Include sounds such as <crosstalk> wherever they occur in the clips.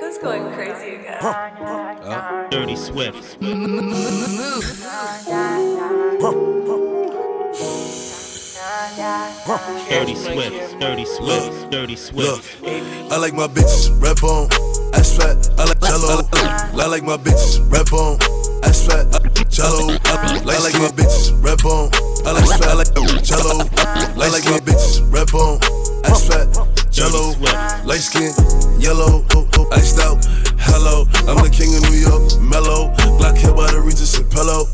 Nico's going crazy again. Oh. Dirty Swift. Dirty Swift. Dirty Swift. Dirty Look, Swift. I like my bitches red bone, ass fat. I like jello. I like my bitches red bone, ass fat. Jello. I like my bitches red bone. I like fat. I like jello. I like my bitches red bone, ass fat. Jello. Light skin, yellow, iced out. Hello, I'm the king of New York. Mellow, black hair by the Regis and pillow.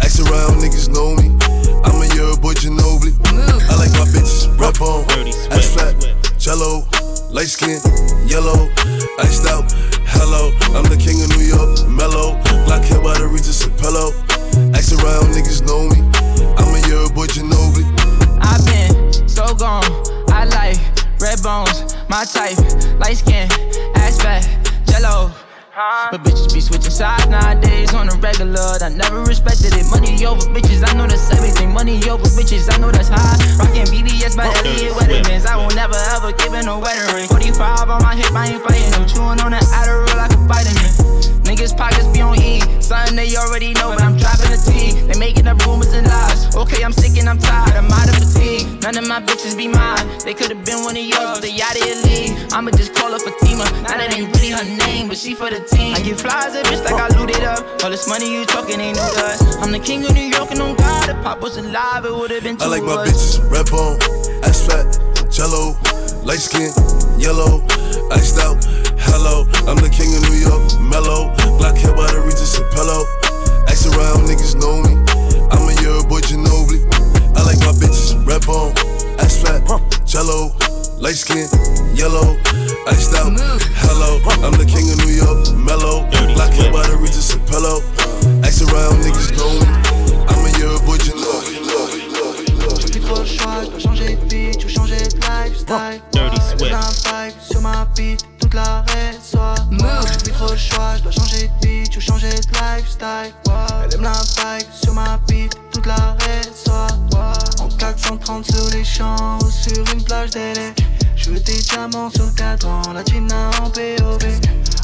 Ask around, niggas know me. I'm a year boy Ginobili. I like my bitches red bone, ass flat, Jello, light skin, yellow, iced out. Hello, I'm the king of New York. Mellow, black hair by the Regis and pillow. Ask around, niggas know me. I'm a year boy Ginobili. I've been so gone. I like red bones, my type, light skin, ass fat, jello. But bitches be switching sides nowadays on the regular. I never respected it. Money over bitches, I know that's everything. Money over bitches, I know that's high. Rockin' BBS by Elliot Weathermans. I will never ever give in a wedding ring. 45 on my hip, I ain't fighting them. Chewing on that Adderall like a vitamin. Niggas pockets be on E. Something they already know, but I'm dropping a T. They making up rumors and lies. Okay, I'm sick and I'm tired. I'm out of fatigue. None of my bitches be mine. They could've been one of yours, but they out of your league. I'ma just call her Fatima. Now that ain't really her name, but she for the team. I get flies a bitch like I looted up. All this money you talking ain't new to us. I'm the king of New York and on God. If Pop was alive, it would've been two I like my bitches red bone, ass fat, jello, light skin, yellow, iced out. Hello, I'm the king of New York. Mellow, black hair by the Regis and pillow. Ask around, niggas know me. I'm a year boy Ginobili. I like my bitches red bone, ass fat, jello, light skin, yellow, iced out. Hello, I'm the king of New York. Mellow, black hair by the Regis and pillow. Ask around, niggas know me. I'm a year boy Ginobili. Trop le choix, je dois changer de beat ou changer de lifestyle. Dirty Swift. aime la vibe sur ma beat, toute la soit J'ai plus trop le choix, je dois changer de beat ou changer de lifestyle. Elle aime la vibe sur ma beat, toute la soit En 430 sur les champs ou sur une plage d'LA. Je veux des diamants sur le cadran, la Gina en POV.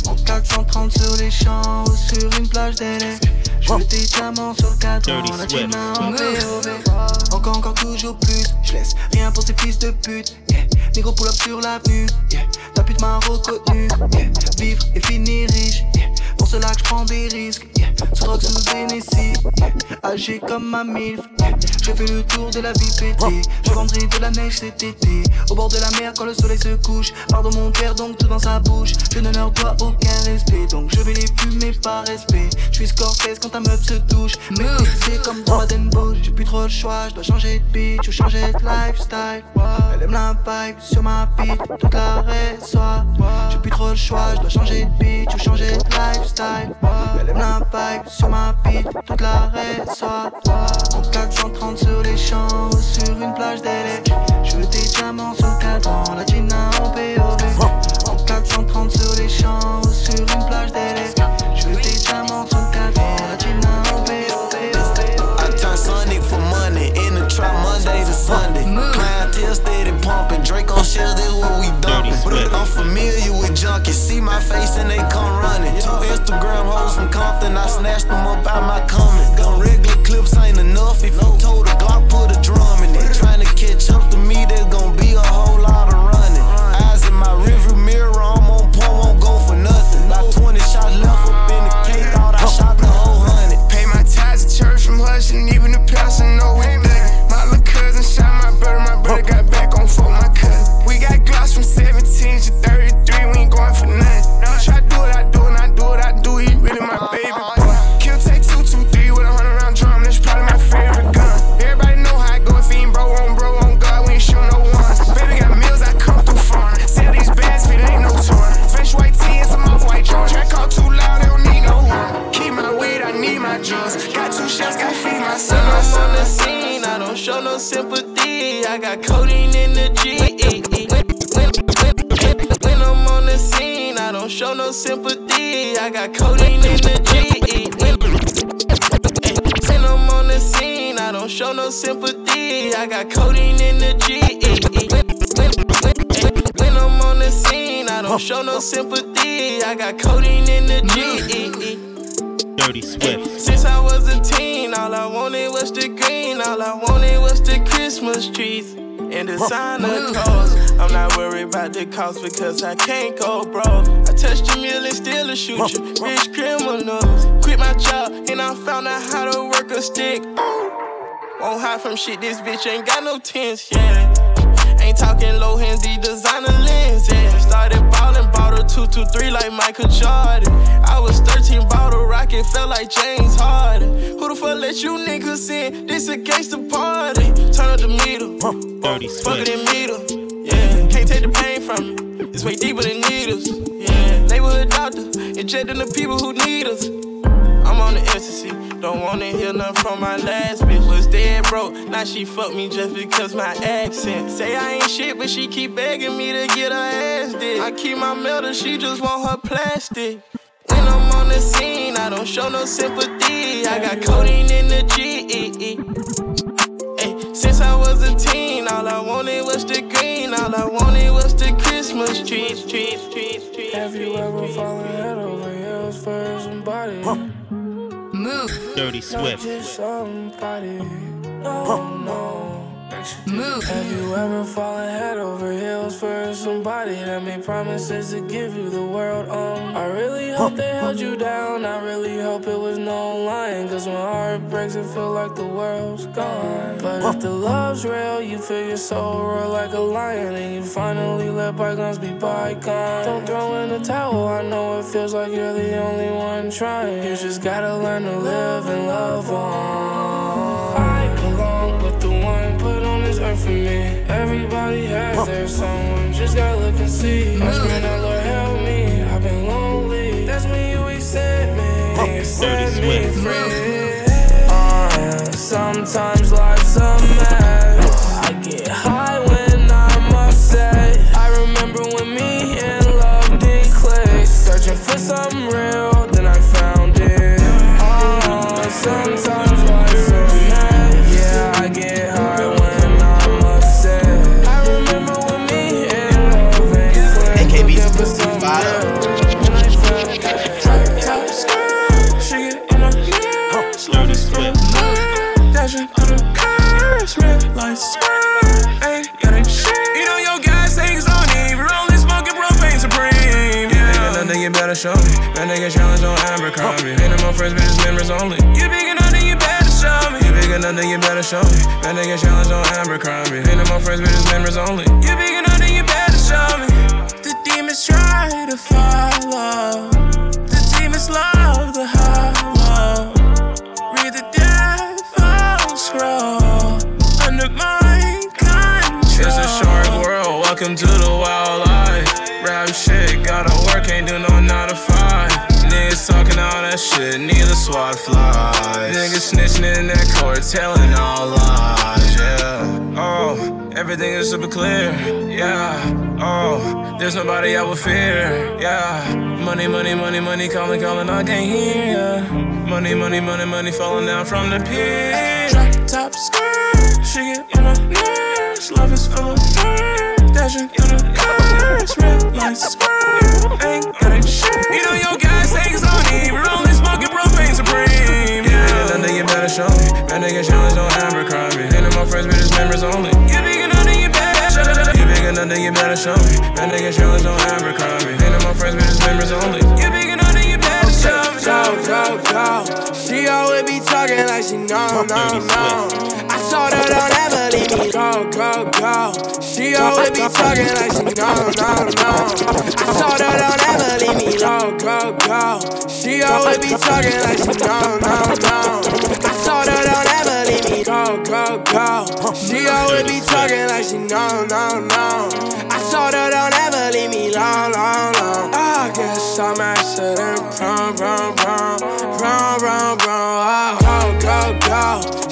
En 430 sur les champs ou sur une plage d'LA. Je veux des diamants sur le cadran, Dirty la. Gina en POV. Encore, encore, toujours plus. Je laisse rien pour ces fils de pute. Yeah. Négro pull up sur l'avenue. Yeah. Ta pute m'a reconnu. Yeah. Vivre et finir riche. Yeah. Pour cela que je prends des risques. Yeah. Drogue, sous Hennessy. Yeah. Âgé comme ma milf. Yeah. J'ai fait le tour de la vie pétée. Je vendrai de la neige cet été. Au bord de la mer quand le soleil se couche. Pardon mon père, donc tout dans sa bouche. Je ne leur dois aucun respect. Donc je vais les fumer par respect. Je suis Scorsese quand ta meuf se touche. Mais c'est comme dans Baden. J'ai plus trop le choix. Je dois changer de beat ou changer de lifestyle. Elle aime la vibe sur ma beat. Toute la soit J'ai plus trop le choix. Je dois changer de beat ou changer de lifestyle. Elle aime la sur ma beat. Toute la soit En 430 sur les champs sur une plage d'LA. Je veux des diamants sur le cadran. La Gina en POV. En 430 sur les champs sur une plage d'LA. Je veux des diamants sur le cadran. La Gina the cost because I can't go bro. I touched a mill and still a shoot you. Rich criminals. Quit my job and I found out how to work a stick. Won't hide from shit, this bitch ain't got no tents, yeah. Ain't talking low hands, these designer lens, yeah. Started ballin', bought a 223 like Michael Jordan. I was 13, bought a rocket, felt like James Harden. Who the fuck let you niggas in? This against the party. Turn up the meter. Dirty Fuck it in meter. Can't take the pain from me. It's way deeper than needles. Yeah, neighborhood doctor, injecting the people who need us. I'm on the ecstasy. Don't wanna hear nothing from my last bitch. Was dead broke. Now she fuck me just because my accent. Say I ain't shit, but she keep begging me to get her ass did. I keep my metal, she just want her plastic. When I'm on the scene, I don't show no sympathy. I got codeine in the G. Ay, since I was a teen, all I wanted was the green. All I wanted was the Christmas trees, trees, trees, trees. Have you ever fallen head over heels for somebody? Move, Dirty Not Swift. just somebody. No, no. Move, Have you ever fallen head over heels for somebody that made promises to give you the world? I really hope they held you down. I really hope it was no lying. Cause when heart breaks, it feel like the world's gone. But if the love's real, you feel your soul roar like a lion. And you finally let bygones be bygones. Don't throw in the towel. I know it feels like you're the only one trying. You just gotta learn to live and love on. Their someone, just gotta look and see. I scream out, Lord, help me. I've been lonely. That's when you me. And you set me free. Uh, sometimes life's a mess. Abercrombie. Ain't no more members only. You big enough, then you better show me. You big enough, then you better show me. That nigga challenge on Abercrombie. Ain't no more friends, bitches, members only. You big enough, then you better show me. The demons try to follow. Flies. Niggas snitching in that court, telling all lies, yeah. Oh, everything is super clear, yeah. Oh, there's nobody I would fear, yeah. Money, money, money, money, calling, calling, I can't hear ya. Money, money, money, money falling down from the pier. Drop top skirt, she get on my nerves. Love is full of hurt, dashing through the cars. Red lights, ain't got a shit. You know your gas tanks on E, we're Yeah, nigga, nothing you better show me. That nigga challenge on Abercrombie. Ain't no more friends, bitches, members only. You big enough, then you better show me. You big enough, then you better show me. That nigga challenge on Abercrombie. Ain't no more friends, bitches, members only. You big enough, then you better show me. Go, go, go. She always be talking like she know, no, no. I told her don't ever leave me. Go, go, go. She always be talking like she know, no, no. I told her don't ever leave me. Go, go, go. She always be talking like she know, no, no. I told her don't ever leave me. Go, go, go. She always be talking like she know, no, no. I told her don't ever leave me long, long, long. I guess I'm accident prone, prone, prone, prone, prone, prone. Oh, go, go, go.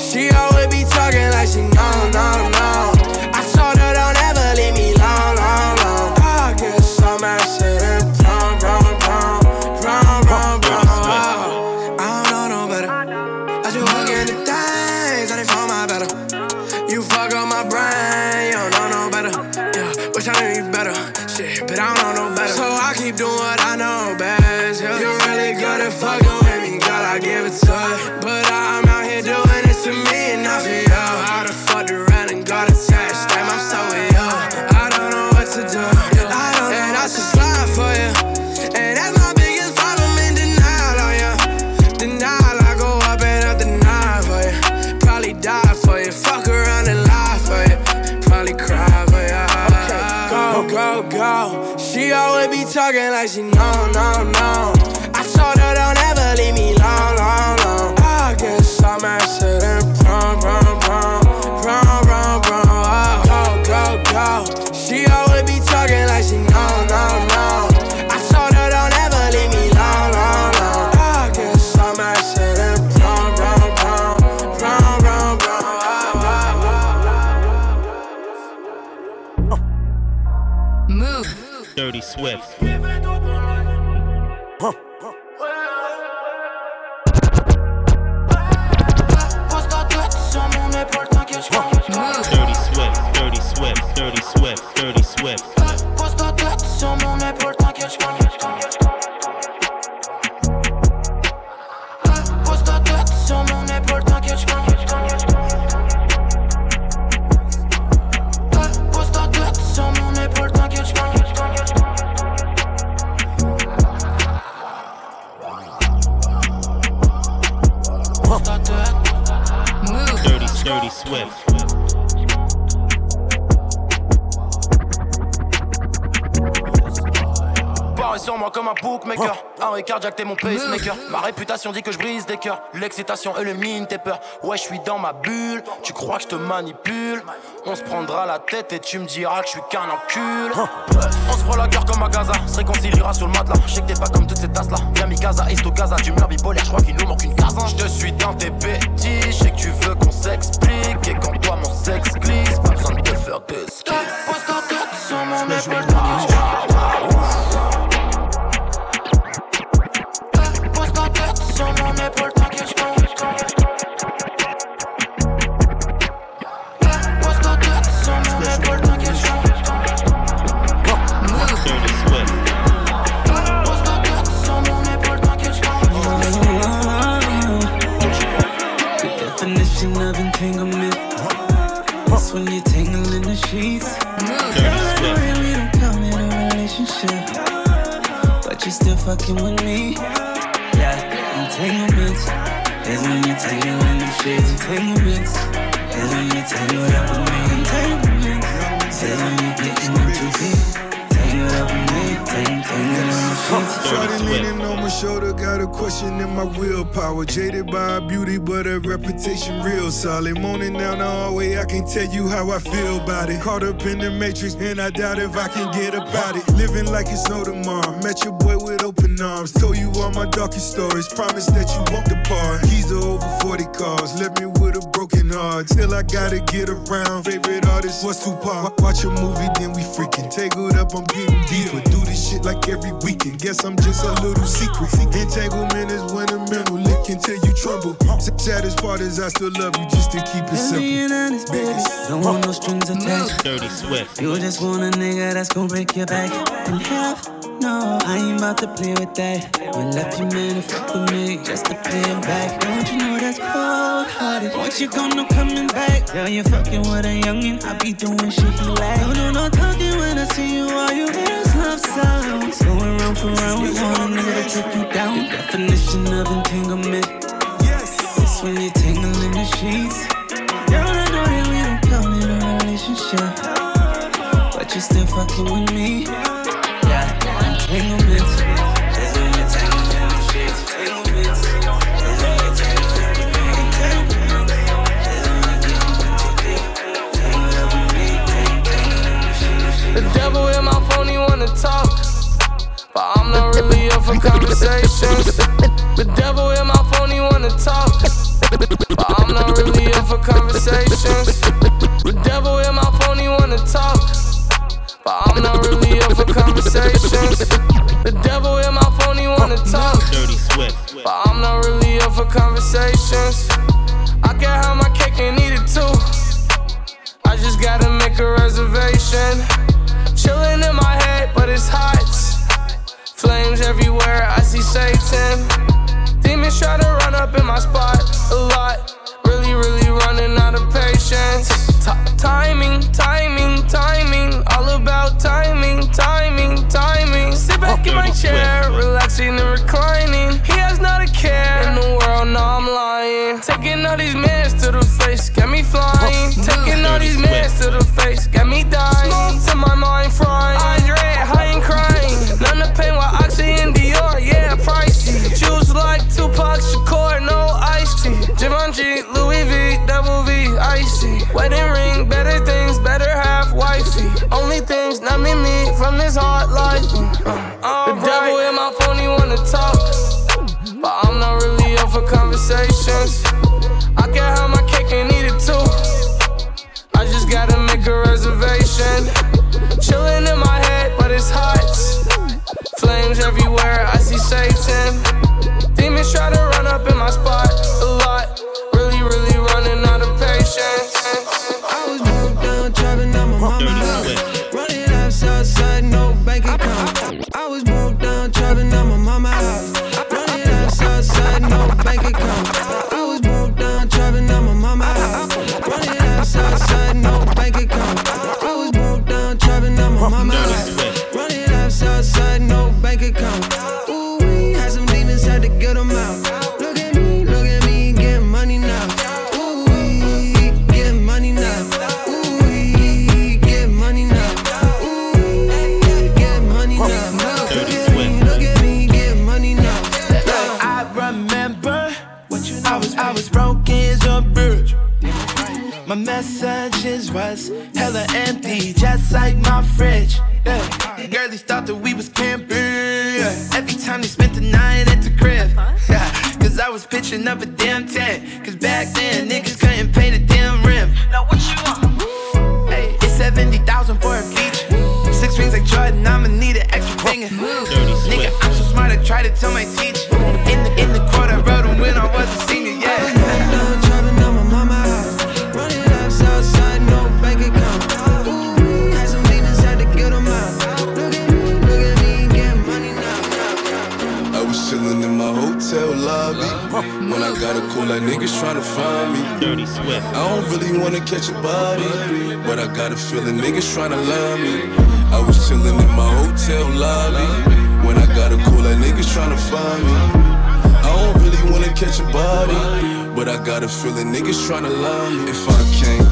Swift. Huh. Huh. Cardiaque, t'es mon pacemaker. Ma réputation dit que je brise des cœurs. L'excitation élimine tes peurs. Ouais, je suis dans ma bulle. Tu crois que je te manipule? On se prendra la tête et tu me diras que je suis qu'un encul. On se prend la guerre comme à Gaza. Se réconciliera sur le matelas. Je sais que t'es pas comme toutes ces tasses là. Viens mi Gaza, Isto Gaza. Du mur bipolaire, je crois qu'il nous manque une case. Je te suis dans tes bêtises. Je sais que tu veux qu'on s'explique. Et quand toi mon sexe glisse, pas besoin de te faire de ski. Pose ta tête sur mon fucking with me. Yeah, entanglements. Is when you tangle in the sheets. Entanglements. Is when you tangled up with me. Shoulder, got question in my willpower. Jaded by beauty, but her reputation real solid. Moaning down the hallway, I can tell you how I feel about it. Caught up in the matrix, and I doubt if I can get about it. Living like it's no tomorrow. Met your boy with open arms. Told you all my darkest stories. Promise that you won't depart. Keys to over 40 cars. Let me with a broken heart. Still, I gotta get around. Favorite artist was Tupac. Watch a movie, then we freaking. Tangled up, I'm getting deeper. Do this shit like every weekend. Guess I'm just a little secret. Entanglement is when a mental lick until you tremble. Saddest part is I still love you just to keep it And being simple. honest, baby. Don't want no strings attached. Dirty Swift. You just want a nigga that's gonna break your back in half. No, I ain't about to play with that. You left your man to fuck with me just to pay him back. Don't you know that's cold hearted? Once you gone, no coming back. Girl, you fucking with a youngin', I be doing shit he like. No, no, no talking when I see you. All you hear is love sounds. Going round for round, we want a nigga to take you down. The definition of entanglement. Yes, It's when you tangle in the sheets. Girl, I know that we don't come in a relationship. But you still fucking with me. The devil in my phone, he wanna talk. But I'm not really up for conversations. The devil in my phone, he wanna talk. But I'm not really up for conversations. The devil in my phone, he wanna talk. But I'm not really up for conversations. The devil in my phone, he wanna talk. Dirty Swift. But I'm not really up for conversations. I can have my cake and eat it too. I just gotta make a reservation. Chillin' in my head, but it's hot. Flames everywhere, I see Satan. Demons try to run up in my spot a lot. Really, really running out of patience. T- timing, timing, timing. Back in my chair, relaxing and reclining. He has not a care in the world, no, I'm lying. Taking all these mans to the face, got me flying. Taking all these mans to the face, got me dying. Smoke to my mind frying. Andre, high and crying. None to pain while Oxy and Dior, yeah, pricey. Juice like Tupac Shakur, no iced tea. Givenchy, Louis V, double V, icy. Wedding ring, things not me, me from this hard life. Uh, the devil in my phone, he wanna talk. But I'm not really up for conversations. I can have my cake and eat it too. I just gotta make a reservation. Chilling in my head, but it's hot. Flames everywhere, I see Satan. Demons try to run up in my spot a lot. Really, really running out of patience. I was moved down, trapping on my mama niggas tryna line me. I was chillin' in my hotel lobby. When I got a call, that niggas trying to find me. I don't really wanna catch a body, but I got a feeling niggas trying to line me. If I can't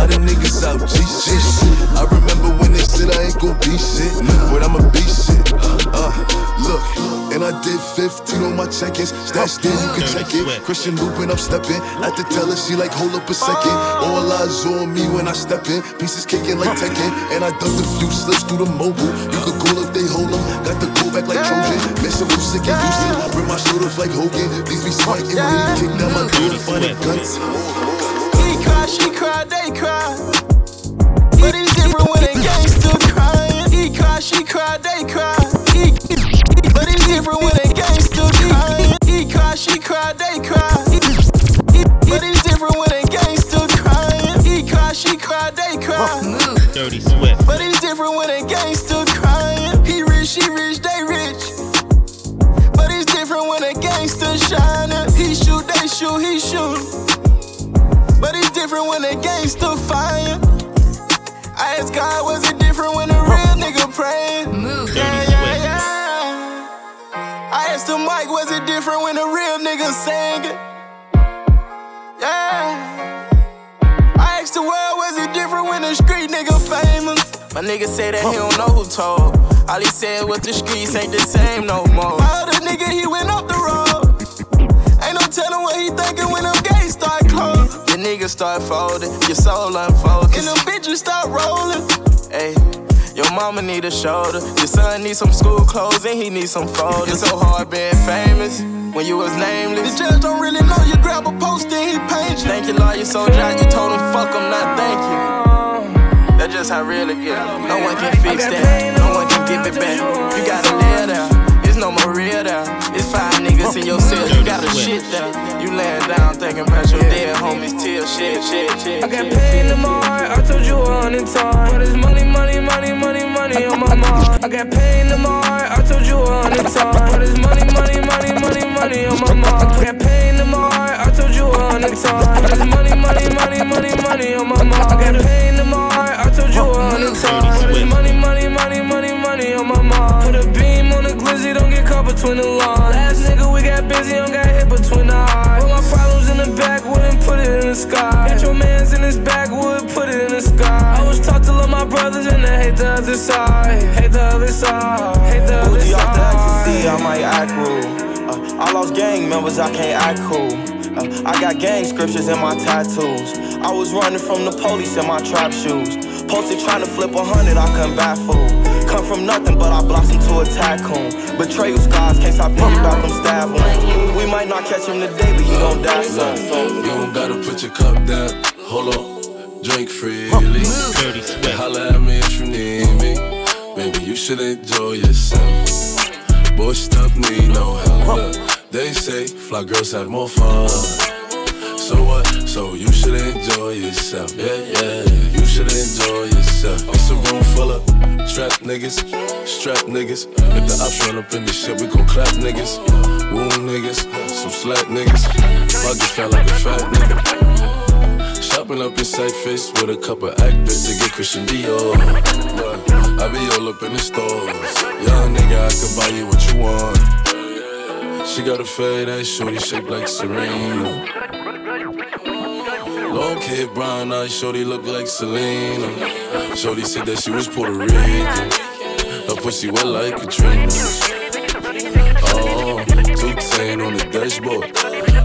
lot of niggas out, G shit. I remember when they said I ain't gon' be shit, but I'ma be shit. Uh, look, and I did 15 on my check-ins. Stash there, you can check it. Christian looping, I'm stepping. At the teller, she like, hold up a second. All eyes on me when I step in. Pieces kicking like Tekken. And I ducked a few slips through the mobile. You could call up, they hold 'em. Got the go back like Trojan. Messing with sick and Houston. Bring my shoulders like Hogan. These be smiting me. Kick down my door, find the guns. Cry, they cry. But it's different when they gangsta crying. He cry, she cry, they cry. He, but it's different when they gangsta crying. He cry, she cry, they cry. He, but it's different when they gangsta crying. He cry, she cry, they cry. Dirty Swift. But it's different when they gangsta crying. He rich, she rich, they rich. But it's different when a gangsta shining. He shoot, they shoot, he shoot. But it's different when a gangsta fire. I asked God, was it different when a real nigga praying? Move. Yeah, yeah, yeah. I asked him, Mike, was it different when a real nigga singing? Yeah. I asked the world, was it different when a street nigga famous? My nigga said that he don't know who told. All he said was the streets ain't the same no more. My other nigga, he went up the road. Ain't no telling what he thinking when them gates start closing. Niggas start folding, your soul unfolds. And them bitches start rolling. Hey. Your mama need a shoulder. Your son need some school clothes and he need some folders. It's so hard being famous when you was nameless. The judge don't really know you. Grab a poster and he paint you. Thank you, lawyer, so dry. You told him fuck him, not thank you. That's just how real it get. No one can fix that. No one can give it back. You gotta shit there. You laying down thinking about your dead homies till shit, shit, shit. I got pain in my heart, I told you a hundred times. But it's money, money, money, money, money on my mind. I got pain in my heart, I told you a hundred times. But it's money, money, money, money, money on my mind. I got pain in my heart, I told you a hundred times. But it's money, money, money, money, money on my mind. I got pain in my heart, I told you a hundred times. But it's money, money, money, money, money on my mind. Between the lines. Last nigga, we got busy, don't got hit between the eyes. Put my problems in the back, wouldn't put it in the sky. Got your mans in his back, would put it in the sky. I was taught to love my brothers and to hate the other side. Hate the other side. Hate the other side. off the ecstasy, I might act rude. Uh, I lost gang members, I can't act cool. Uh, I got gang scriptures in my tattoos. I was running from the police in my trap shoes. Posted trying to flip a hundred, I couldn't buy food. Come from nothing, but I blossomed to a tycoon. Betrayal scars, can't stop thinking about them stab wounds. We might not catch him today, but you gon' die soon. You don't gotta put your cup down. Hold on, drink freely. Dirty Swift. Holla at me if you need me. Baby, you should enjoy yourself. Boy, stop need no help. Look, they say fly girls have more fun. So what? So you should enjoy yourself. Yeah, yeah. yeah. You should enjoy yourself. It's a room full of trap niggas, strap niggas. If the ops run up in this shit, we gon' clap niggas. Wound niggas, some slack niggas. Pockets fat like a fat nigga. Shopping up in sight face with a couple actors to get Christian Dior. I be all up in the stores. Young nigga, I could buy you what you want. She got a fade ass shorty shaped like Serena. Long kid, brown eyes, shorty look like Selena. Shorty said that she was Puerto Rican. Her pussy wet like Katrina. Oh, two ten on the dashboard.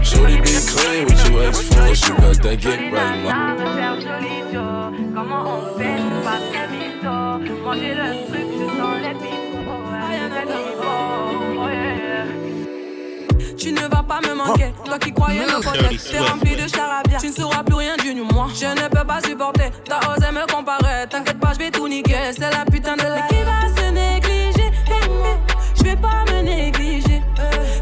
Shorty be clean with you ex for. She got that get right, man. Tu ne vas pas me manquer, toi qui croyais me connaître. T'es rempli de charabia, tu ne sauras plus rien du moi. Je ne peux pas supporter, t'as osé me comparer. T'inquiète pas, je vais tout niquer. C'est la putain de la. Qui va se négliger Et moi, Je vais pas me négliger.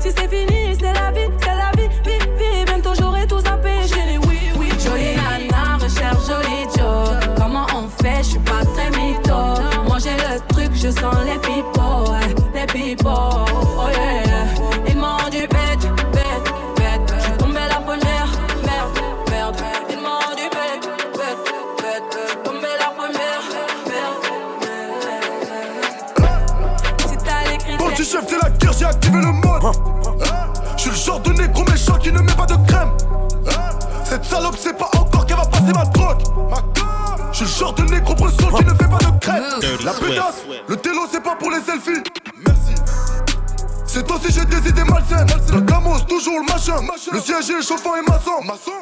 Si c'est fini, c'est la vie, c'est la vie, vie, vie. Bientôt j'aurai tout payer. Chérie, oui, oui. Jolie nana, recherche joli Joe. Comment on fait? Je suis pas très mytho. Manger le truc, je sens les pipeaux, C'est pas encore qu'elle va passer ma drogue. Je suis le genre de négro bresson qui ne fait pas de. Dirty La Swift. pétasse, le télo, c'est pas pour les selfies. Merci. C'est aussi j'ai des idées malsaines. Le gamos, toujours le machin. Le siège est chauffant et maçon.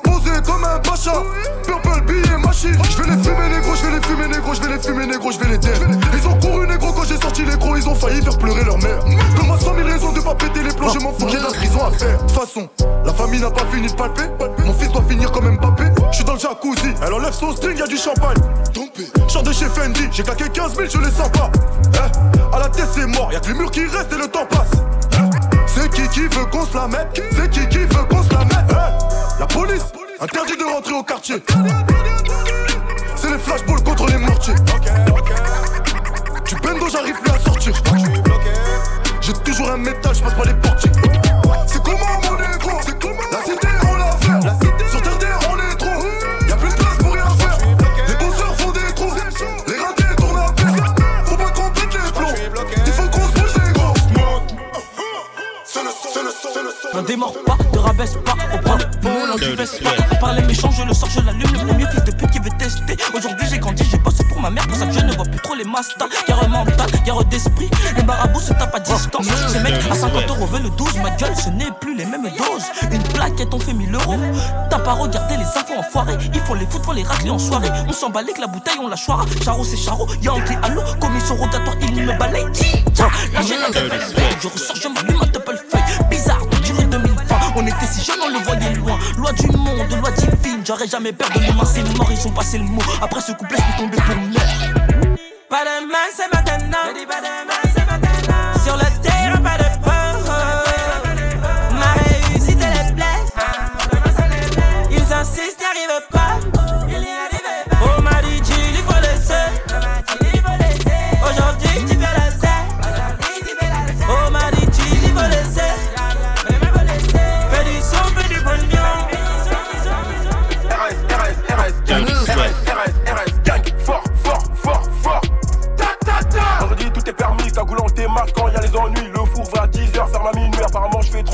Posé comme un pacha. Purple billet machine. Je vais les fumer négro, je vais les fumer négro, je vais les fumer négro, je vais les dire. Ils ont couru négro quand j'ai sorti les gros, ils ont failli faire pleurer leur mère. Donne-moi 100 000 raisons de pas péter les plombs, je m'en fous de la prison à faire. De toute façon, la famille n'a pas fini de palper. Mon fils doit finir comme Mbappé. Je suis dans le jacuzzi, elle enlève son string, y a du champagne. Chant de chez Fendi, j'ai claqué 15 000, je les sens pas. Eh, à la tête c'est mort, y'a que les murs qui restent et le temps passe. C'est qui qui veut qu'on se la mette? C'est qui qui veut qu'on se la mette? Eh, La police Interdit de rentrer au quartier C'est les flashballs contre les mortiers Tu bendo j'arrive plus à sortir J'ai toujours un métal, je passe pas les portiers N'en démords pas, ne rabaisse pas, au point de n'en divesse pas. Par les méchants, je le sors, je l'allume, le premier fils de pute qui veut tester. Aujourd'hui, j'ai grandi, j'ai pour ma mère, pour ça que je ne vois plus trop les mastas. Guerre mentale, guerre d'esprit, les marabouts se tapent à distance. Ces mecs à 50 euros veulent le 12, ma gueule, ce n'est plus les mêmes doses. Une plaquette, on fait 1000 euros. T'as pas regardé les infos enfoirés, il faut les foutre, faut les racler en soirée. On s'emballe que la bouteille, on la choira. Charo, c'est Charo, Yankee, allô, commission rogatoire, il me balaye. Tiens, là j'ai la je ressors, je m'allume ma double feuille. On était si jeunes, on le voyait loin. Loi du monde, loi divine, j'aurais jamais peur de l'humain, c'est mort, ils ont passé le mot. Après ce couplet, je suis tombé pour merde. Pas de main, c'est maintenant.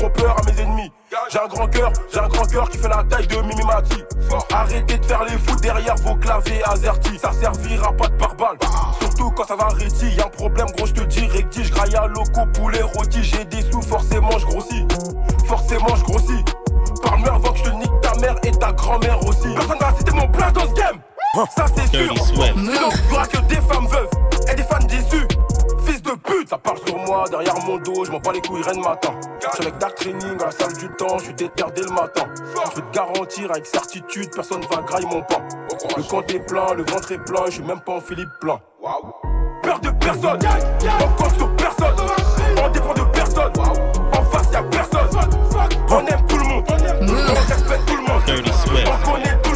Trop peur à mes ennemis. J'ai un grand cœur, j'ai un grand cœur qui fait la taille de Mimi Mati. Arrêtez de faire les fous derrière vos claviers azertis. Ça servira pas de pare-balles. Surtout quand ça va réti. Y'a un problème, gros, je te dis, recti. Je graille à loco, poulet rôti. J'ai des sous, forcément, je grossis. Forcément, je grossis. Parle-moi avant que je te nique ta mère et ta grand-mère aussi. Personne va citer mon plat dans ce game. Ça, c'est sûr. Sinon, y'aura que des femmes veuves et des fans déçus. Ça parle sur moi, derrière mon dos, je m'en bats les couilles, rien de matin. J'suis avec Dark Training à la salle du temps, j'suis déter dès le matin. Je peux te garantir avec certitude, personne va grailler mon pain. Le compte est plein, le ventre est plein, je suis même pas en Philippe plein. Peur de personne, on compte sur personne, on dépend de personne. En face y'a personne, on aime tout le monde, on respecte tout le monde, on connaît tout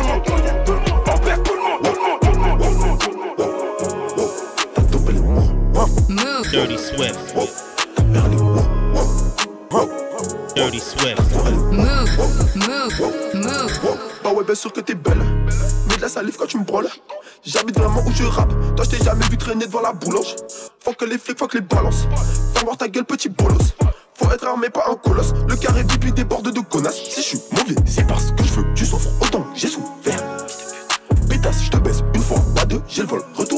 Dirty Swift. Dirty Swift. Bah ouais, bien sûr que t'es belle. Mais de la salive quand tu me brûles. J'habite vraiment où je rappe. Toi, je t'ai jamais vu traîner devant la boulange. Faut que les flics, faut que les balances. Fais voir ta gueule, petit bolos. Faut être armé, pas un colosse. Le carré vide lui déborde de connasses. Si je suis mauvais, c'est parce que je veux tu souffres autant j'ai souffert. Pétasse, je te baisse une fois, pas deux, j'ai le vol. Retour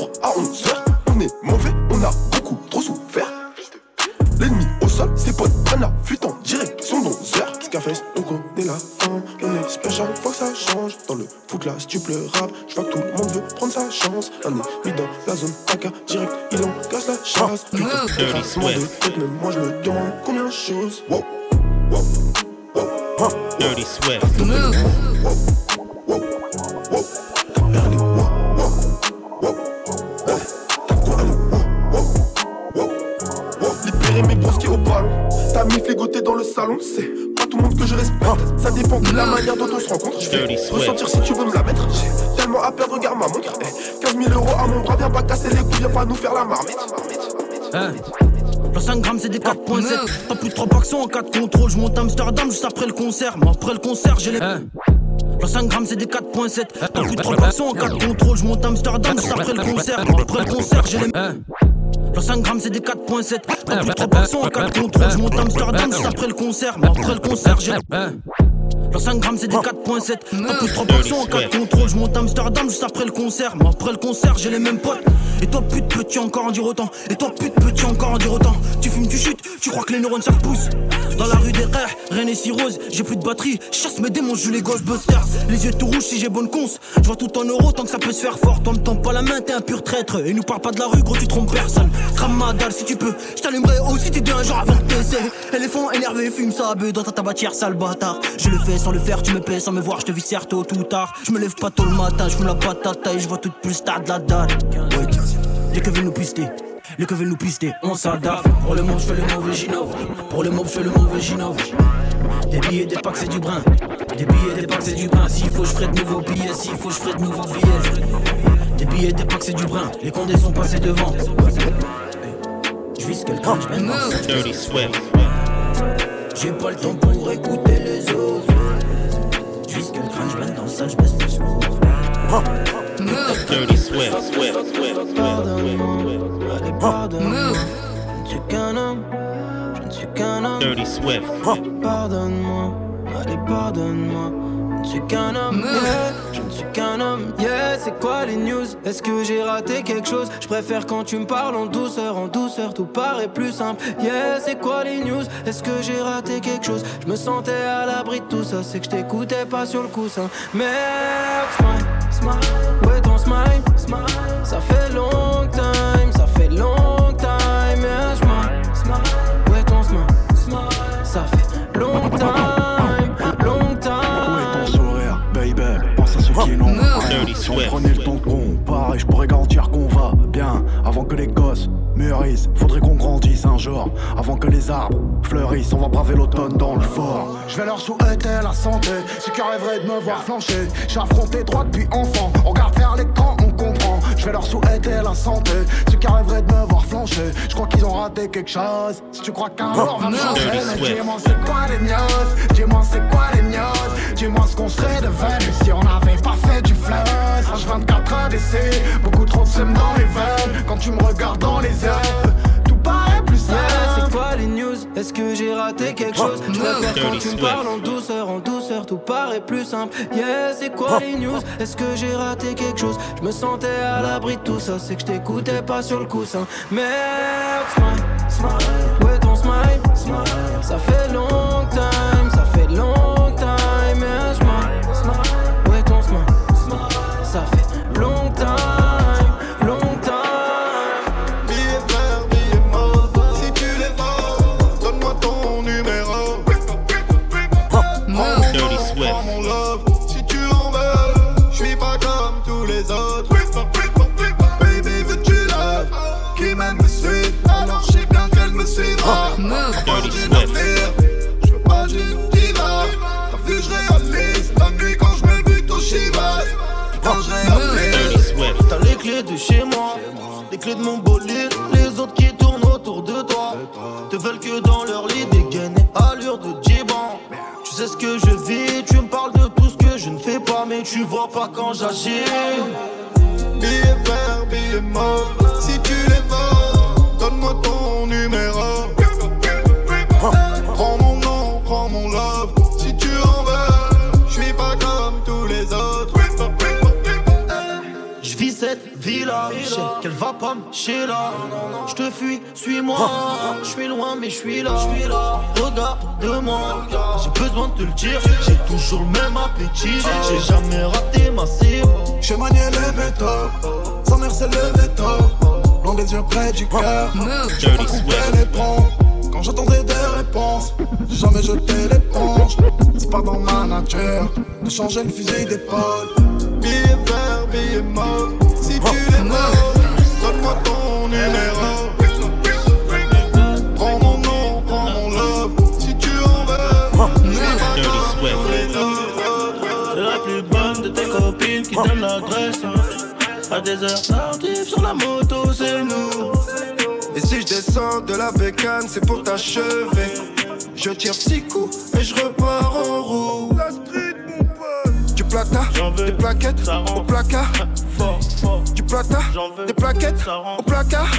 la fuite en direction d'11h. Scarface, on connaît la fin. On espère chaque fois que ça change. Dans le foot tu pleures rap, je vois que tout le monde veut prendre sa chance. Un ennemi dans la zone AK, direct, il engage la chasse. Putain, Dirty effacement de tête, même moi je me demande combien de choses. Wow. Dirty Swift. C'est pas tout le monde que je respecte. Ça dépend de la manière dont on se rencontre. Je vais ressentir si tu veux me la mettre. J'ai tellement à perdre, regarde ma montre. Eh, 15 000 euros à mon bras, viens pas casser les couilles, viens pas nous faire la marmite. Hein? Le 5 grammes c'est des 4.7 T'as plus de 3 actions en 4 contrôles. Je monte à Amsterdam juste après le concert. Mais après le concert j'ai les Le 5 grammes c'est des 4.7 T'as plus de 3 actions en 4 contrôles. Je monte à Amsterdam juste après le concert. Mais après le concert j'ai les le 5 grammes c'est des 4.7 T'as plus de 3 actions en 4 contrôles Je monte à Amsterdam juste après le concert. Mais après le concert j'ai le 5 grammes c'est des 4.7 T'as plus de 3 actions en 4 contrôles Je monte à Amsterdam juste après le concert. Mais après le concert j'ai les mêmes potes. Et toi pute peux-tu encore en dire autant? Et toi pute peux-tu encore en dire autant? Tu fumes tu chutes Tu crois que les neurones ça pousse Dans la rue des rêves rien n'est si rose. J'ai plus de batterie Chasse mes démons je joue les Ghostbusters. Les yeux tout rouges si j'ai bonne conce. Je vois tout en euros tant que ça peut se faire fort. Toi me tends pas la main t'es un pur traître. Et nous parle pas de la rue gros tu trompes personne. Crame ma dalle si tu peux Je t'allumerai aussi t'es un jour avant que t'essaies. Éléphant énervé fume sa beuh dans ta tabatière sale bâtard. Je le fais sans le faire tu me paies sans me voir Je te vis certes tôt ou tard. Je me lève pas tôt le matin Je la patate et je vois toute plus tard de la dalle Ouais, les que veulent nous pister les que veulent nous pister, on s'adapte. Pour le mob je fais le mauvais j'innove Pour le mob je fais le mauvais j'innove Des billets, des packs c'est du brin. Des billets, des packs c'est du brin. S'il faut je ferai de nouveaux billets. S'il faut je ferai de nouveaux billets. Des billets, des packs c'est du brin. Les condés sont passés devant. Je vis quelqu'un, je Dirty Swift. J'ai pas le temps pour écouter les autres Je vis quelqu'un, je mène dans ça, je baisse le son Dirty Swift. Swift. Allez, pardonne-moi. Je ne suis qu'un homme, je ne suis qu'un homme. Dirty Swift. Pardonne-moi, allez, pardonne-moi. Je ne suis qu'un homme, yeah. je ne suis qu'un homme. Yeah, c'est quoi les news? Est-ce que j'ai raté quelque chose? Je préfère quand tu me parles en douceur, en douceur, tout paraît plus simple. Yeah, c'est quoi les news? Est-ce que j'ai raté quelque chose? Je me sentais à l'abri de tout ça, c'est que je t'écoutais pas sur le coussin. Merde, smile, smile, ouais ton smile, smile. Ça fait long time, ça fait long time. Yeah, smile, smile, ouais ton smile, smile. Ça fait Si on prenait le temps qu'on pareil, je pourrais garantir qu'on va bien Avant que les gosses mûrissent. Faudrait qu'on grandisse un jour Avant que les arbres fleurissent. On va braver l'automne dans le fort. Je vais leur souhaiter la santé. Ceux qui rêveraient de me voir flancher J'ai affronté droit depuis enfant. On regarde vers l'écran, on comprend. Je vais leur souhaiter la santé. Ceux qui rêveraient de me voir flancher Je crois qu'ils ont raté quelque chose. Si tu crois qu'un jour va me changer mais Dis-moi c'est quoi les news? Dis-moi c'est quoi les news? Dis-moi ce qu'on serait devenu Si on n'avait pas fait du flash. H24 ADC Beaucoup trop de seum dans les veines. Quand tu me regardes dans les yeux Tout paraît plus simple. Yeah, c'est quoi les news? Est-ce que j'ai raté quelque chose? Je préfère quand tu me parles en douceur, en douceur, tout paraît plus simple. Yeah, c'est quoi les news? Est-ce que j'ai raté quelque chose? Je me sentais à l'abri de tout ça, c'est que je t'écoutais pas sur le coussin. Merde, smile, smile, ouais ton smile, smile. Ça fait long mon bolide, les autres qui tournent autour de toi. Te veulent que dans leur lit dégainer allure de Djiban. Tu sais ce que je vis, tu me parles de tout ce que je ne fais pas, mais tu vois pas quand j'agis. Billet vert, billet mauve, suis-moi. Je suis loin, mais je suis là. Regarde-moi, j'ai besoin de te le dire. J'ai toujours le même appétit. J'ai jamais raté ma cible. J'ai manié le béton, sans mère c'est le veto. Loin des yeux près du cœur, j'ai pas coupé les ponts. Quand j'attendais des réponses, j'ai jamais jeté l'éponge. C'est pas dans ma nature de changer le fusil d'épaule. Billet vert, billet mauve, si tu les veux, donne-moi ton numéro. Qui donne l'adresse. À des heures tardives sur la moto, c'est nous. Et si je descends de la bécane, c'est pour t'achever. Je tire six coups et je repars en roue. La street, mon pote. Du plata, des plaquettes au placard. Fort, fort. Du plata, des plaquettes au placard.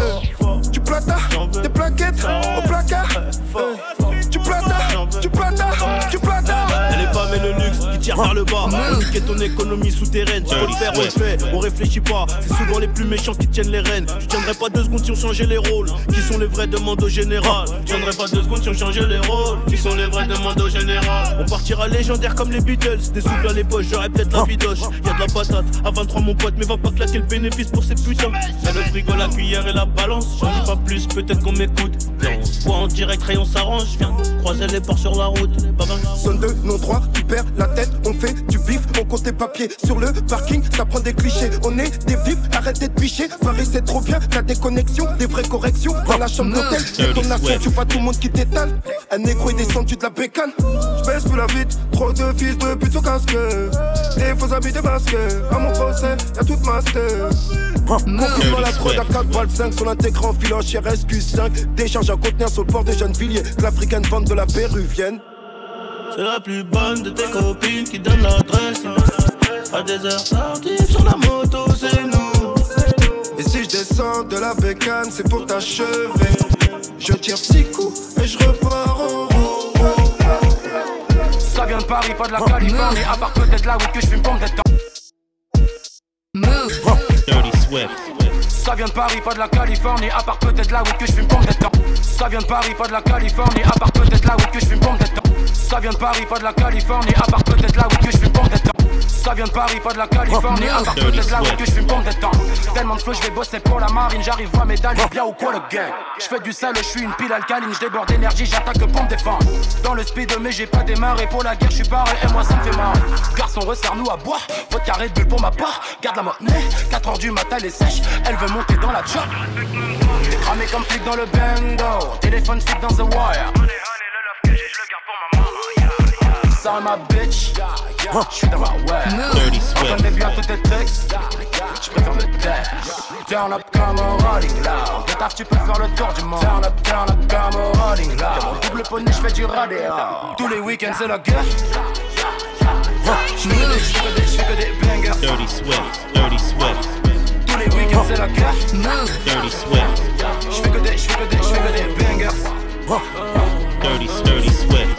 Euh, Du plata, des plaquettes au placard. Euh, tire vers le bas. Niquait ton économie souterraine. Si on le faire, on le fait. On réfléchit pas. C'est souvent les plus méchants qui tiennent les rênes. Je tiendrai pas deux secondes si on changeait les rôles. Qui sont les vrais demandes au général? Je tiendrai pas deux secondes si on changeait les rôles. Qui sont les vrais demandes au général? On partira légendaire comme les Beatles. Des souffles à les poches, j'aurais peut-être la bidoche. Y'a de la patate. À 23 mon pote, mais va pas claquer le bénéfice pour ces putains. Y'a le frigo, la cuillère et la balance. J'en dis pas plus, peut-être qu'on m'écoute. On se voit en direct, rayon s'arrange. Viens, croiser les ports sur la route. Zone 2, non 3, tu perds la tête, on fait du bif, on compte tes papiers sur le parking, ça prend des clichés, on est des vifs, arrête d'être biché, Paris c'est trop bien, la déconnexion, des vraies corrections, dans la chambre d'hôtel, détonation, tu vois tout le monde qui t'étale, un négro est descendu de la bécane, je baisse plus la vite, trop de fils de pute au casque, des faux habits démasqués, à mon procès, y'a toute master. Confirme la fraude à 4 balles 5 sur l'intégrant filoche RSQ5 Décharge un conteneur sur le port de Gennevilliers. L'africaine vente de la péruvienne c'est la plus bonne de tes copines qui donne l'adresse. Hein. À des heures tardives sur la moto, c'est nous. Et si je descends de la bécane, c'est pour t'achever. Je tire six coups et je repars en. Ça vient de Paris, pas de la Californie. À part peut-être là où que je fume pour. Move. Dirty ça vient de Paris, pas de la Californie, à part peut-être là où que je fume bombe temps. Ça vient de Paris, pas de la Californie, à part peut-être là où que je fume bombe temps. Ça vient de Paris, pas de la Californie, à part peut-être là où que je fume bombe temps. Ça vient de Paris, pas de la Californie, à part peut-être là où que je fume bombe temps. Tellement de feu, je vais bosser pour la marine, j'arrive voir médaille, bien ou quoi le gang. Je fais du sale, je suis une pile alcaline, je déborde d'énergie, j'attaque pour me défendre. Dans le speed, mais j'ai pas démarré pour la guerre, je suis barré et moi ça me fait marrer. Garçon, resserre-nous à boire, votre carré de bulle pour ma part, garde la monnaie. 4h du matin, elle est sèche, elle veut monter dans la job. Cramé comme flic dans le bando, téléphone fixe dans the wire. Ça ma bitch, j'suis dans ma way. Dirty Swift. connaît bien tous tes tricks, j'préfère me taire. Turn up comme un rolling loud. De taf, tu peux faire le tour du monde. Turn up, turn up comme un rolling loud. Dans mon double poney, j'fais du radé. Tous les week-ends, c'est la guerre. J'fais que des, j'fais que des, j'fais que des bangers. Dirty Swift. Dirty Swift. Tous les week-ends, c'est la guerre. Dirty Swift. J'fais que des, j'fais que des, j'fais que des bangers. Oh. Dirty, dirty Swift.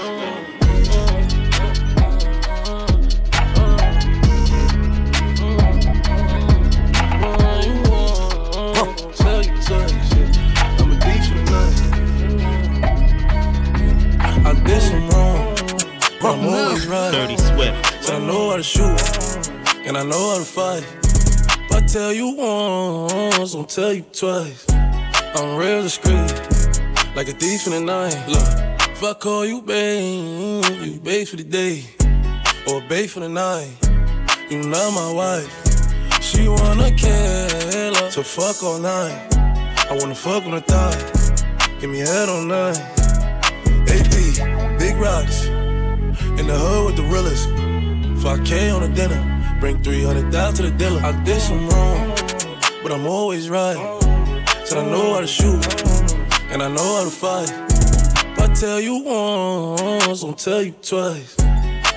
Tell you, tell you shit. I'm a thief for. I did some wrong, but I'm always right. Dirty Swift. So I know how to shoot, and I know how to fight. Tell you once, I'll tell you twice. I'm real discreet, like a thief in the night. Look, if I call you babe, you babe for the day, or babe for the night. You not my wife. She wanna kill her, so fuck all night. I wanna fuck on the thigh, give me head all night. AP, big rocks, in the hood with the realest. 5K on the dinner, bring 300 down to the dealer. I did some wrong, but I'm always right. Said I know how to shoot, and I know how to fight. If I tell you once, I'll tell you twice.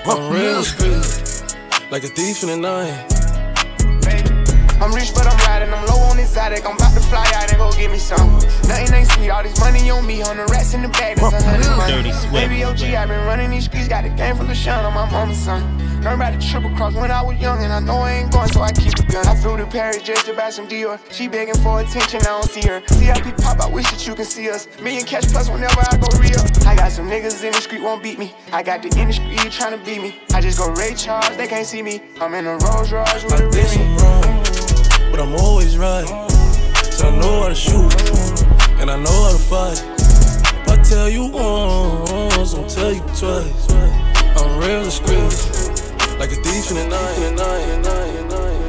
I'm real discreet, like a thief in the night. Exotic. I'm about to fly out and go get me some. Nothing ain't sweet. All this money on me. On the rats in the bag. That's a hundred money. Dirty Swift. Baby OG, i been running these streets. Got a game full of shine on my mama's son. Learned about the triple cross when I was young, and I know I ain't going, so I keep a gun. I flew to Paris just to buy some Dior. She begging for attention, I don't see her. CIP pop, I wish that you can see us. Million cash plus whenever I go real. I got some niggas in the street won't beat me. I got the industry trying to beat me. I just go Ray Charles, they can't see me. I'm in a Rolls Royce with a did but I'm always right. So I know how to shoot, and I know how to fight. If I tell you once, I'll tell you twice. I'm real discreet, like a thief in the night.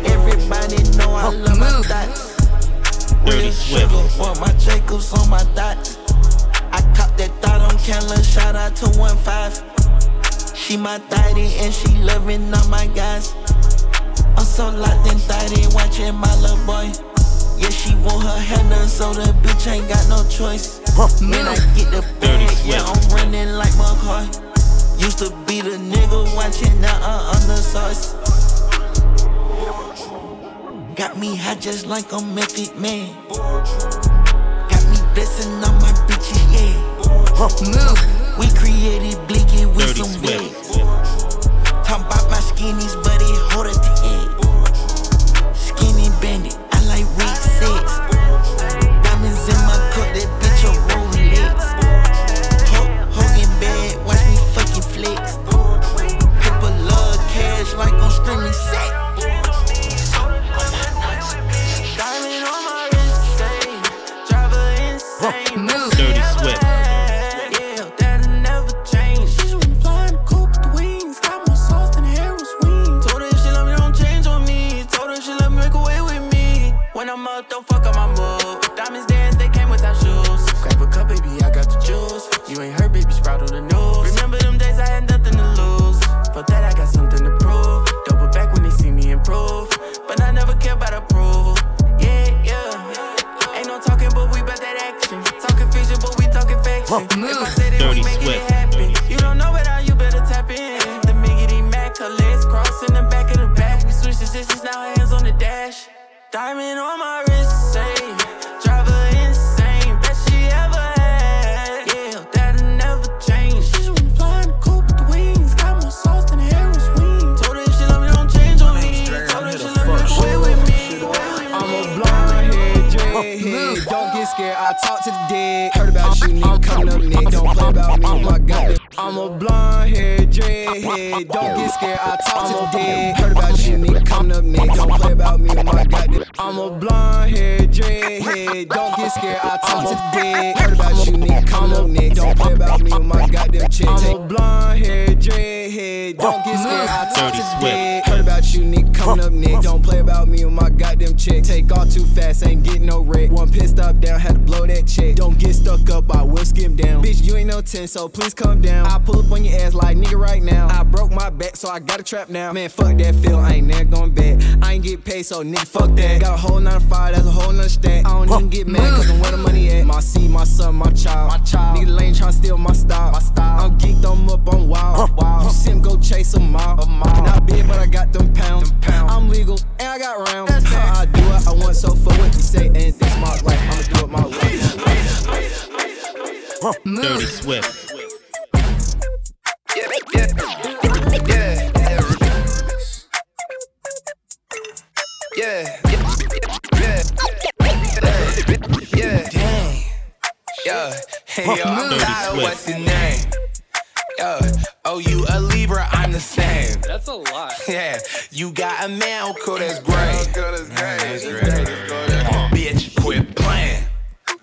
Everybody know I love my thoughts. Dirty Real Swift. sugar, want my Jacobs on my thoughts. I cop that thought on Candler, shout out to 1-5. She my thotty and she loving all my guys. I'm so locked in thotty, watching my little boy. Yeah, she want her hair done, so the bitch ain't got no choice. Man, I get the bag, yeah, I'm running like McCoy. Used to be the nigga watching, now I'm on the sauce. Got me high just like a method man. Got me blessing on my bitches, yeah. Move. We created Blicky with Dirty some Swift. bags. Talk about my skinnies, but it hold a so please come down. I pull up on your ass like nigga right now. I broke my back, so I got a trap now. Man, fuck that feel, I ain't never going back. I ain't get paid, so nigga, fuck that. Got a whole nother fire, that's a whole nother stack. I don't even get mad, cause I'm where the money at. My seed, my son, my child. My child. Nigga lane tryna steal my style. My style. I'm geeked, I'm up, I'm wild. wild. You see him go chase a mile. A mile. Not big, but I got them pounds. Them pounds. I'm legal, and I got rounds. That's how I do it, I want so for what you say, anything smart right. I'ma do it my way. Dirty Swift. Dirty. Swift. What's your name? Yo, oh, you a Libra? I'm the same. That's a lot. Yeah, you got a man, cool, that's great. That's great. Bitch, quit playing.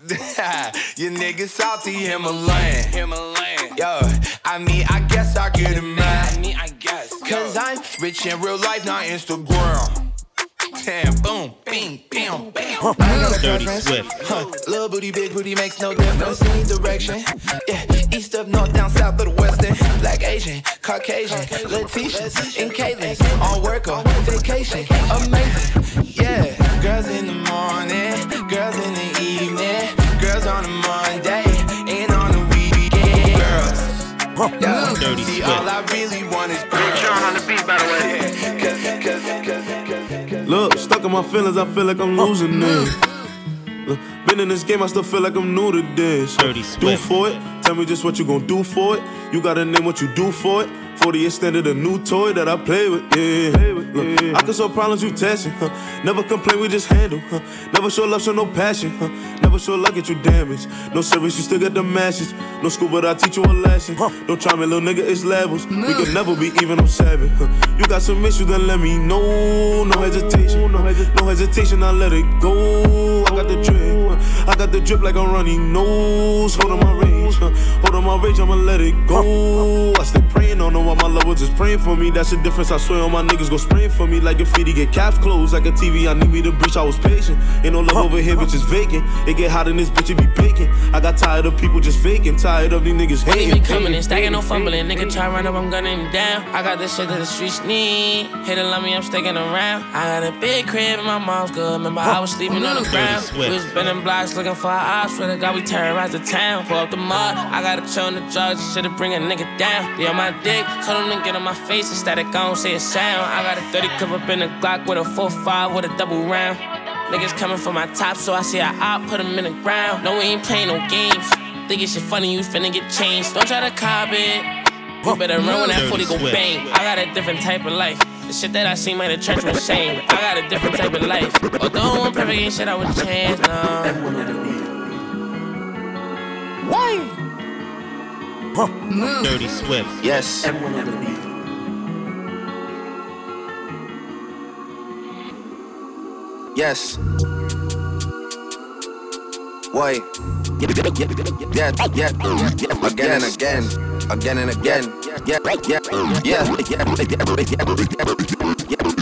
<laughs> Your nigga salty Himalayan. Himalayan. Yo, I mean, I guess I get it mad. I mean, I guess. Cause I'm rich in real life, not Instagram. Damn, boom, bing, bam, bam. I got a Dirty preference. Swift. Huh. Little booty, big booty makes no difference. Any direction. Yeah, east up, north, down, south, of the western. Black, Asian, Caucasian, Letitia, and Caitlin. On work or vacation. Amazing. Yeah, girls in the morning, girls in the evening, girls on a Monday, and on the weekend. Girls. Yeah, Dirty see, Swift. all I really want is girls. John on the beat, by the way. Look, stuck in my feelings, I feel like I'm losing it. Look, been in this game, I still feel like I'm new to this. Dirty Do for it, tell me just what you gon' do for it. You gotta name what you do for it. For the extended a new toy that I play with, yeah. Look, I can solve problems you testing, huh? Never complain, we just handle, huh? Never show love, show no passion, huh? Never show love, get you damaged. No service, you still get the message. No school, but I teach you a lesson. Don't try me, little nigga, it's levels. We can never be even, I'm seven. Huh? You got some issues, then let me know. No hesitation, no, hesitation, I let it go. Drip like I'm running nose. Hold on my huh? hold on my rage, I'ma let it go. I stay praying on them while my love was just praying for me. That's the difference. I swear on my niggas go spraying for me like graffiti. Get caps closed like a TV. I need me to breach. I was patient. Ain't no love over here, bitch is vacant. It get hot in this bitch, it be baking. I got tired of people just faking. Tired of these niggas hating. he coming in, stacking no fumbling. Nigga try run up, I'm gunning him down. I got this shit that the streets need. Hit love me, I'm sticking around. I got a big crib and my mom's good. Remember, I was sleeping on the ground. We was bending blocks looking for our ops. Swear to God, we terrorized the town. Pull up the mud. I gotta chill on the drugs. Shit'll bring a nigga down. Be on my dick. Told him to get on my face. Instead, I don't say a sound. I got a 30 clip up in the Glock with a 4-5 with a double round. Niggas coming for my top, so I say I op, put him in the ground. No, we ain't playing no games. Think it's shit funny, you finna get changed. Don't try to cop it. You better run when that Dirty 40 go bang. I got a different type of life. The shit that I seen made the church was shame. I got a different type of life. Although I'm perfect, ain't shit I would change, no. Dirty Swift. Yes. Yes. Why? Yeah, yeah, yeah, yeah, yeah, again and again, again and again. Yeah, yeah, yeah, yeah, yeah,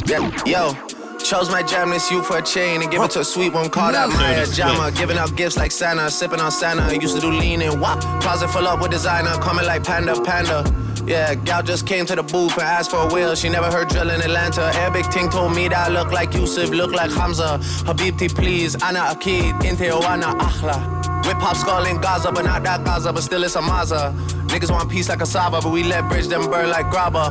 yeah, Yo. Chose my jam this you for a chain and give it to a sweet one called out Maya Jama. Giving out gifts like Santa, sipping on Santa. Used to do lean and wop. Closet full up with designer, coming like Panda Panda. Yeah, gal just came to the booth and asked for a wheel. She never heard drill in Atlanta. Arabic ting told me that I look like Yusuf, look like Hamza. Habibti, please. Ana Akid, Inte Oana Akhla. Whip hop skull in Gaza, but not that Gaza, but still it's a Maza. Niggas want peace like a Saba, but we let bridge them burn like grabber.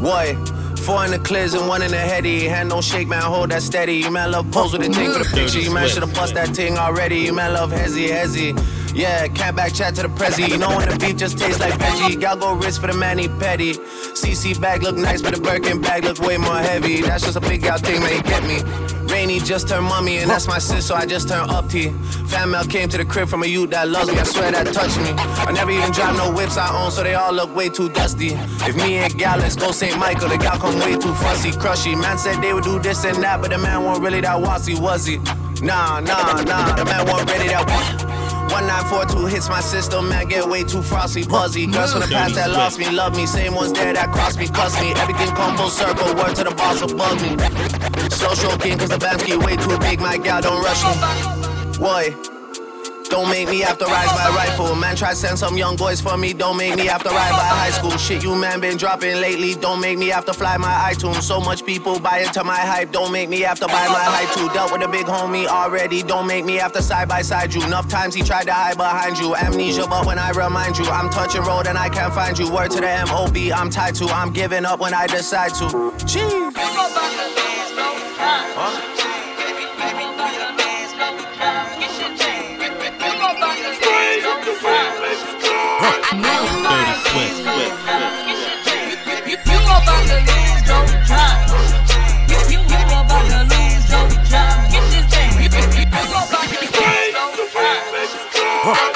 Boy, four in the clears and one in the heady. Hand don't shake, man, hold that steady. You man love pose with the thing for the picture. You man should've bust that thing already. You man love hezzy, hezzy. Yeah, can't back chat to the prezi. You know when the beef just tastes like veggie. Y'all go wrist for the manny petty. CC bag look nice, but the Birkin bag look way more heavy. That's just a big out thing, man, you get me. Rainy just turned mummy, and that's my sis, so I just turned up T. Fan mail came to the crib from a youth that loves me, I swear that touched me. I never even drive no whips I own, so they all look way too dusty. If me and gal, let's go St. Michael, the gal come way too fussy, crushy. Man said they would do this and that, but the man wasn't really that wassy, was he? Nah, nah, nah, the man wasn't ready that 1942 hits my system, man, get way too frosty, buzzy. Mm. Girls from the past that lost me, love me. Same ones there that crossed me, cuss me. Everything come full circle, word to the boss above me. Social king, cause the Bamski way too big, my gal don't rush me. What? Don't make me have to rise by rifle. Man, try send some young boys for me. Don't make me have to ride by high school. Shit, you man been dropping lately. Don't make me have to fly my iTunes. So much people buy into my hype. Don't make me have to buy my hype too. Dealt with a big homie already. Don't make me have to side by side you. Enough times he tried to hide behind you. Amnesia, but when I remind you, I'm touching road and I can't find you. Word to the MOB, I'm tied to. I'm giving up when I decide to. Jeez. Huh? Job.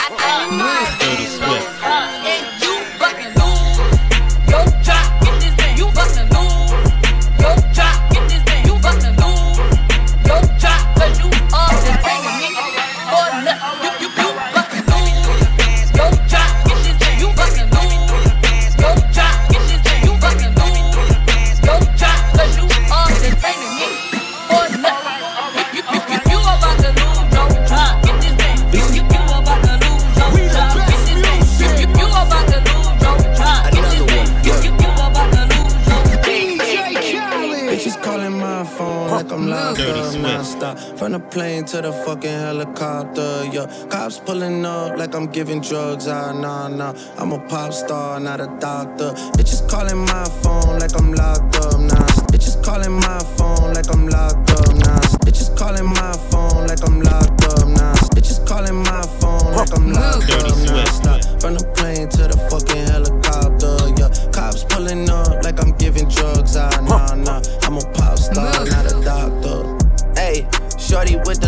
I'm giving drugs, ah, nah, nah. I'm a pop star, not a doctor. Bitches calling my phone like I'm locked up, nah. Bitches calling my phone like I'm locked up, nah. Bitches calling my phone like I'm locked up, nah. Bitches calling my phone like I'm locked up, Swift. non-stop. From the plane to the fucking helicopter, yeah. Cops pulling up like I'm giving drugs, ah, nah, nah. I'm a pop star, not a doctor. Hey, shorty with the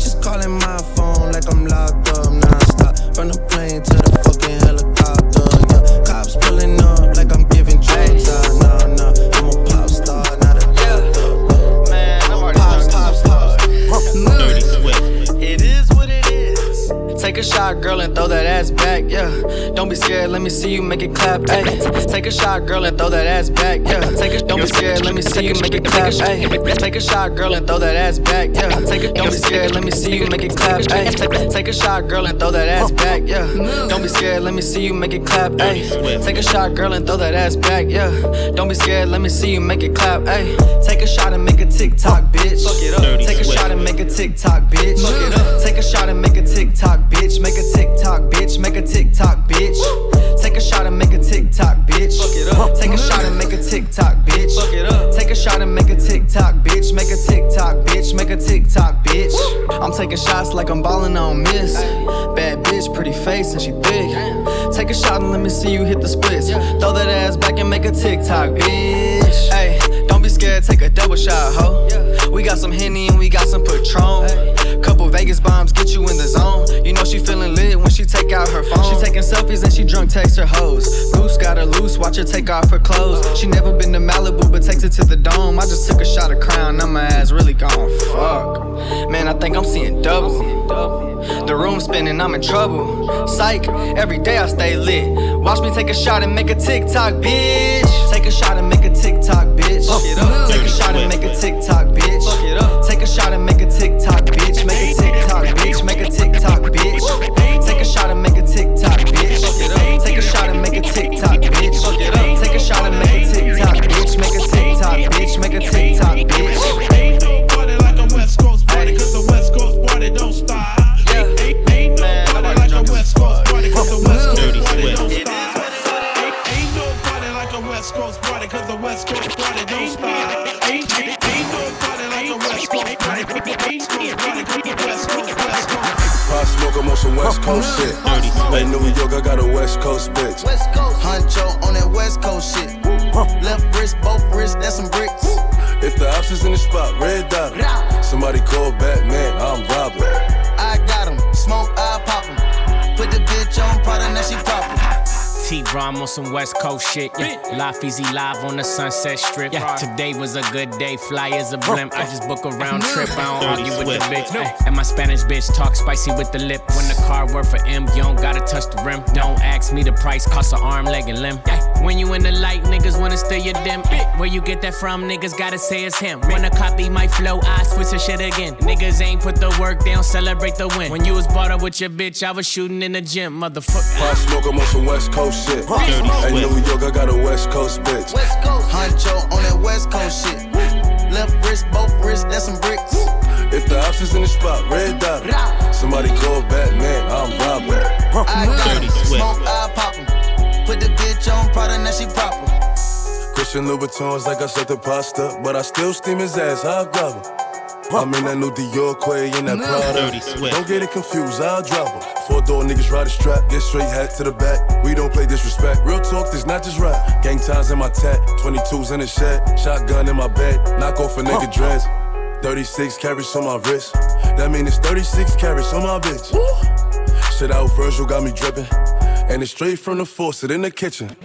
Bitches calling my phone like I'm locked up non-stop. From the plane to the fucking a shot, girl, and throw that ass back, yeah. Don't be scared, let me see you make it clap, ayy. Take a shot, girl, and throw that ass back, yeah. Take a, don't be scared, let me see you make it clap, ayy. Take a shot, girl, and throw that ass back, yeah. Take a, don't be scared, let me see you make it clap, ayy. Take, a shot, girl, and throw that ass back, yeah. Don't be scared, let me see you make it clap, ayy. Take a shot, girl, and throw that ass back, yeah. Don't be scared, let me see you make it clap, ayy. Take a shot and make a TikTok, bitch. Fuck it up. Take a shot and make a TikTok, bitch. It. Take a shot and make a TikTok, bitch. Make a TikTok, bitch. Make a TikTok, bitch. Take a shot and make a TikTok, bitch. Fuck it up. Take a shot and make a TikTok, bitch. Fuck it up. Take a shot and make a TikTok, bitch. Make a TikTok, bitch. Make a TikTok, bitch. I'm taking shots like I'm balling on miss. Bad bitch, pretty face and she thick. Take a shot and let me see you hit the splits. Throw that ass back and make a TikTok, bitch. Hey, don't be scared. scared, take a double shot, ho. We got some Henny and we got some Patron. Couple Vegas bombs get you in the zone. You know she feeling lit when she take out her phone. She taking selfies and she drunk text her hoes. Goose got her loose, watch her take off her clothes. She never been to Malibu, but takes it to the dome. I just took a shot of crown, now my ass really gone. Fuck. Man, I think I'm seeing double. The room spinning, I'm in trouble. Psych, every day I stay lit. Watch me take a shot and make a TikTok, bitch. Take a shot and make a TikTok, bitch. Take a shot and make a TikTok, bitch. Take a shot and make a TikTok. Make a West Coast shit. Like New York, I got a West Coast bitch. West Coast. Huncho on that West Coast shit. Left wrist, both wrists, that's some bricks. If the ops is in the spot, red dot. Somebody call Batman, I'm Robin. I got got 'em, smoke, I pop pop 'em. Put the bitch on Prada, now she proper. T Rom on some West Coast shit. Yeah. Life easy live on the Sunset Strip. Yeah. Today was a good day. Fly as a blimp. I just book a round trip. I don't Dirty argue with the bitch. And my Spanish bitch talk spicy with the lip. When the car work for M, you don't gotta touch the rim. Don't ask me the price, cost an arm, leg, and limb. Yeah. When you in the light, niggas wanna steal your dim. Ay, Where you get that from, niggas gotta say it's him. Wanna copy my flow, I switch the shit again. Niggas ain't put the work, they don't celebrate the win. When you was bought up with your bitch, I was shooting in the gym, motherfucker. Pop smoke, I'm on some West Coast shit. Hey, New York, I got a West Coast bitch. West Coast. Huncho on that West Coast shit. Left wrist, both wrists, that's some bricks. If the ops is in the spot, red dot. Somebody call Batman, I'm Robin. I got 'em, smoke, I pop 'em. Put the bitch on Prada, now she proper. Christian Louboutins like I said the pasta, but I still steam his ass, I'll grab him. I'm in that new Dior Quay in that Prada. Don't get it confused, I'll drop him. Four door niggas ride a strap, get straight hat to the back. We don't play disrespect. Real talk, this not just rap. Gang ties in my tat, 22s in the shed, shotgun in my bed, knock off a nigga dress. 36 carats on my wrist. That mean it's 36 carats on my bitch. Shit out Virgil got me dripping. And it's straight from the faucet in the kitchen.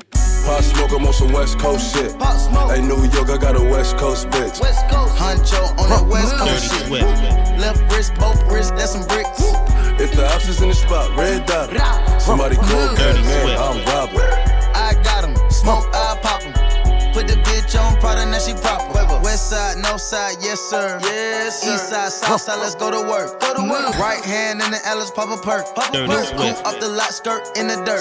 Pop smoke, I'm on some West Coast shit. Pop smoke. Hey, New York, I got a West Coast bitch. West Coast. Huncho on that West Coast Dirty shit. Swift. Left wrist, both wrists, that's some bricks. If the ops is in the spot, red dot. 'em. Somebody call Dirty Batman, Swift. I'm Robin. I got got 'em, smoke, I pop pop 'em. Put the bitch on Prada, now she proper. West side, no side, yes sir. Yes sir. East side, south side, let's go to work. Go to work. Mm, right hand in the Alice, pop a perk. Pop a Dirty perk. Swift. Up the lot, skirt in the dirt.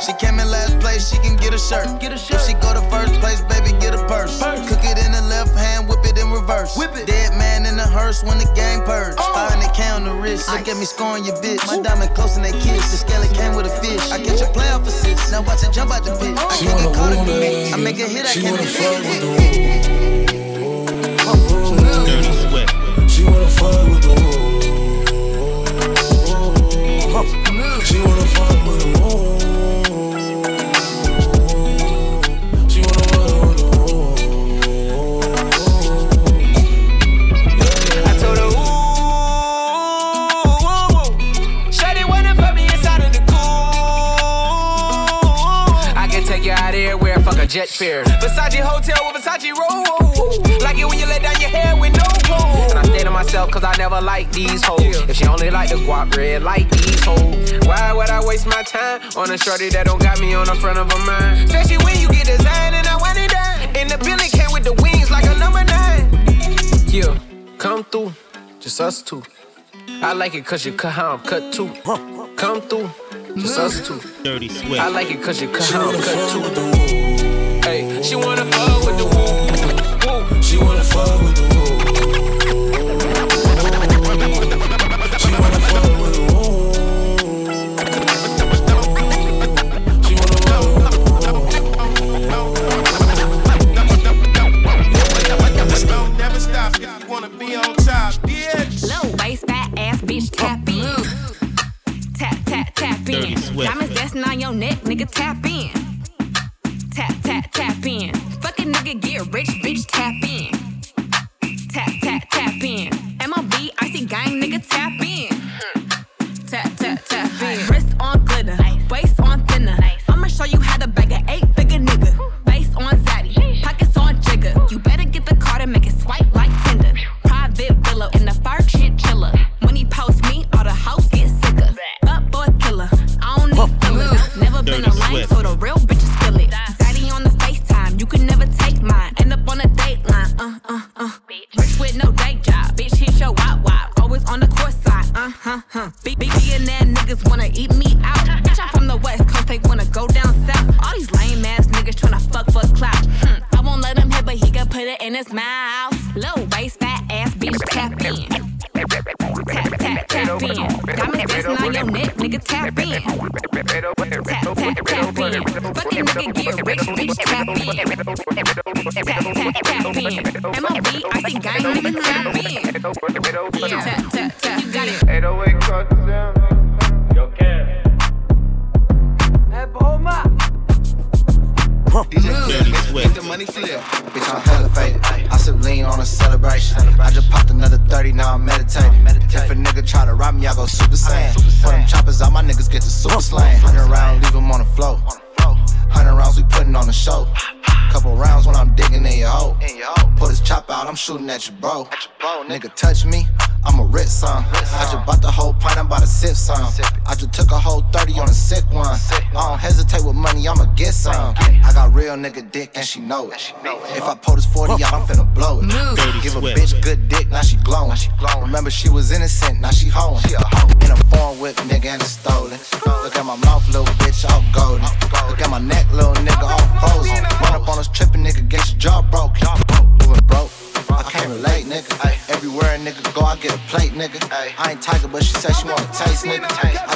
She came in last place, she can get a shirt. Get a shirt. If she go to first place, baby, get a purse. Cook it in the left hand, whip it in reverse. Whip it. Dead man in the hearse when the gang purge. Oh. Find the K on the wrist. Look at me scoring your bitch. My diamond close and they kiss. The scale came with a fish. I catch a play off a six. Now watch it jump out the pit. I She can't get wanna caught want in it. I make a hit, I can't wanna defend fuck it. She wanna fuck with the She wanna fuck with the She wanna fuck with I told her, ooh, Shawty wanna put me inside of the cool. I can take you out everywhere, fuck a jet fare. Versace hotel with Versace roll. Like it when you let down your hair with no clothes. And I say to myself, cause I never like these hoes. If she only like the guap red, like these hoes. Why would I waste my time on a shorty that don't got me on the front of her mind? Especially when you get designed and I want it done. And the Billy came with the wings like a number nine. Yeah, come through, just us two. I like it cause you cut how I'm cut too. Come through, just us two. Dirty Swift. I like it cause you cut how I'm cut too. Hey, she wanna fuck with the woo. woo. West. Diamonds dancing on your neck, nigga, tap in. Tap, tap, tap in. Fucking nigga, get rich, bitch, tap in. MLB, I think I'm in the Yeah. at your bro. Nigga. touch me, I'm a rip song. I just bought the whole pint, I'm about to sip some. I just took a whole 30 on a sick one. I don't hesitate with money, I'ma get some. I got real nigga dick and she know it. If I pull this 40 out, I'm finna blow it. Give a bitch good dick, now she glowing. Remember she was innocent, now she hoeing. In a form whip, nigga, and it's stolen. Look at my mouth, little bitch, all golden. Look at my neck, little plate, nigga. Ay. I ain't tiger, but she said she wanna taste, nigga. Taste.